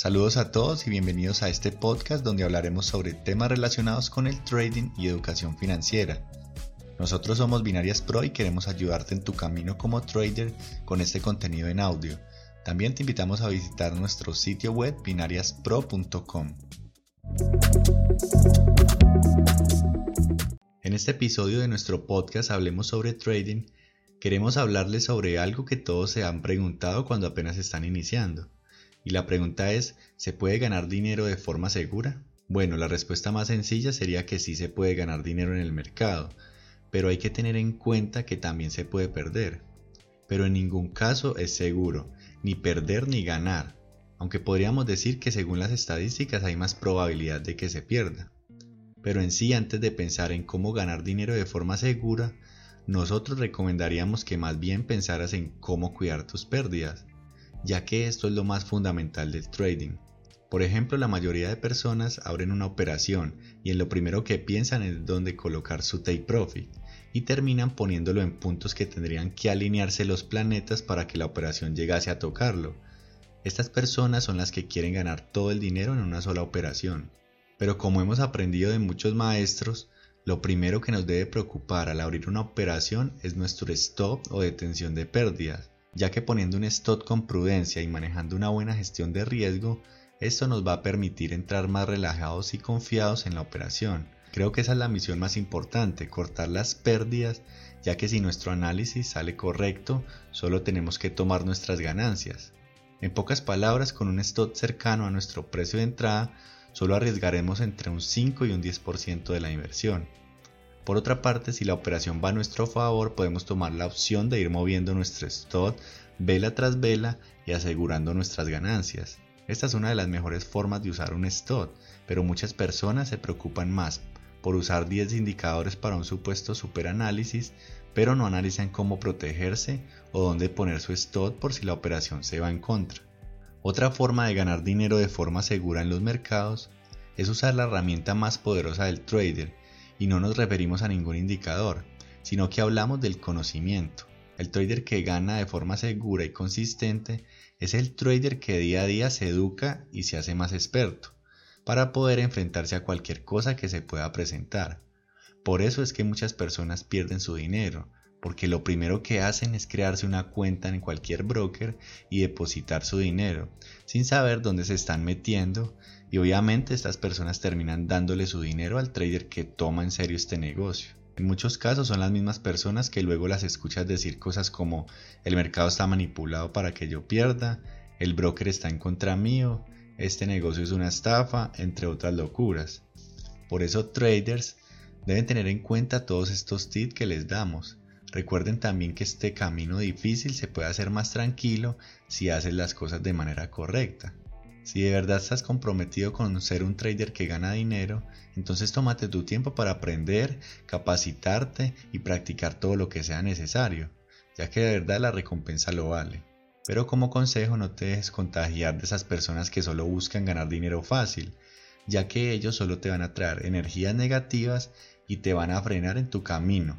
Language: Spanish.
Saludos a todos y bienvenidos a este podcast donde hablaremos sobre temas relacionados con el trading y educación financiera. Nosotros somos Binarias Pro y queremos ayudarte en tu camino como trader con este contenido en audio. También te invitamos a visitar nuestro sitio web binariaspro.com. En este episodio de nuestro podcast Hablemos sobre Trading, queremos hablarles sobre algo que todos se han preguntado cuando apenas están iniciando y la pregunta es, ¿se puede ganar dinero de forma segura? Bueno, la respuesta más sencilla sería que sí se puede ganar dinero en el mercado, pero hay que tener en cuenta que también se puede perder. Pero en ningún caso es seguro, ni perder ni ganar, aunque podríamos decir que según las estadísticas hay más probabilidad de que se pierda. Pero en sí, antes de pensar en cómo ganar dinero de forma segura, nosotros recomendaríamos que más bien pensaras en cómo cuidar tus pérdidas, ya que esto es lo más fundamental del trading. Por ejemplo, la mayoría de personas abren una operación y en lo primero que piensan es dónde colocar su take profit y terminan poniéndolo en puntos que tendrían que alinearse los planetas para que la operación llegase a tocarlo. Estas personas son las que quieren ganar todo el dinero en una sola operación. Pero como hemos aprendido de muchos maestros, lo primero que nos debe preocupar al abrir una operación es nuestro stop o detención de pérdidas ya que poniendo un stop con prudencia y manejando una buena gestión de riesgo, esto nos va a permitir entrar más relajados y confiados en la operación. Creo que esa es la misión más importante, cortar las pérdidas, ya que si nuestro análisis sale correcto, solo tenemos que tomar nuestras ganancias. En pocas palabras, con un stop cercano a nuestro precio de entrada, solo arriesgaremos entre un 5 y un 10% de la inversión. Por otra parte, si la operación va a nuestro favor, podemos tomar la opción de ir moviendo nuestro stop vela tras vela y asegurando nuestras ganancias. Esta es una de las mejores formas de usar un stop, pero muchas personas se preocupan más por usar 10 indicadores para un supuesto superanálisis, pero no analizan cómo protegerse o dónde poner su stop por si la operación se va en contra. Otra forma de ganar dinero de forma segura en los mercados es usar la herramienta más poderosa del trader, y no nos referimos a ningún indicador, sino que hablamos del conocimiento. El trader que gana de forma segura y consistente es el trader que día a día se educa y se hace más experto para poder enfrentarse a cualquier cosa que se pueda presentar. Por eso es que muchas personas pierden su dinero, porque lo primero que hacen es crearse una cuenta en cualquier broker y depositar su dinero, sin saber dónde se están metiendo y obviamente estas personas terminan dándole su dinero al trader que toma en serio este negocio. En muchos casos son las mismas personas que luego las escuchas decir cosas como el mercado está manipulado para que yo pierda, el broker está en contra mío, este negocio es una estafa, entre otras locuras. Por eso traders deben tener en cuenta todos estos tips que les damos. Recuerden también que este camino difícil se puede hacer más tranquilo si haces las cosas de manera correcta. Si de verdad estás comprometido con ser un trader que gana dinero, entonces tómate tu tiempo para aprender, capacitarte y practicar todo lo que sea necesario, ya que de verdad la recompensa lo vale. Pero como consejo no te dejes contagiar de esas personas que solo buscan ganar dinero fácil, ya que ellos solo te van a traer energías negativas y te van a frenar en tu camino.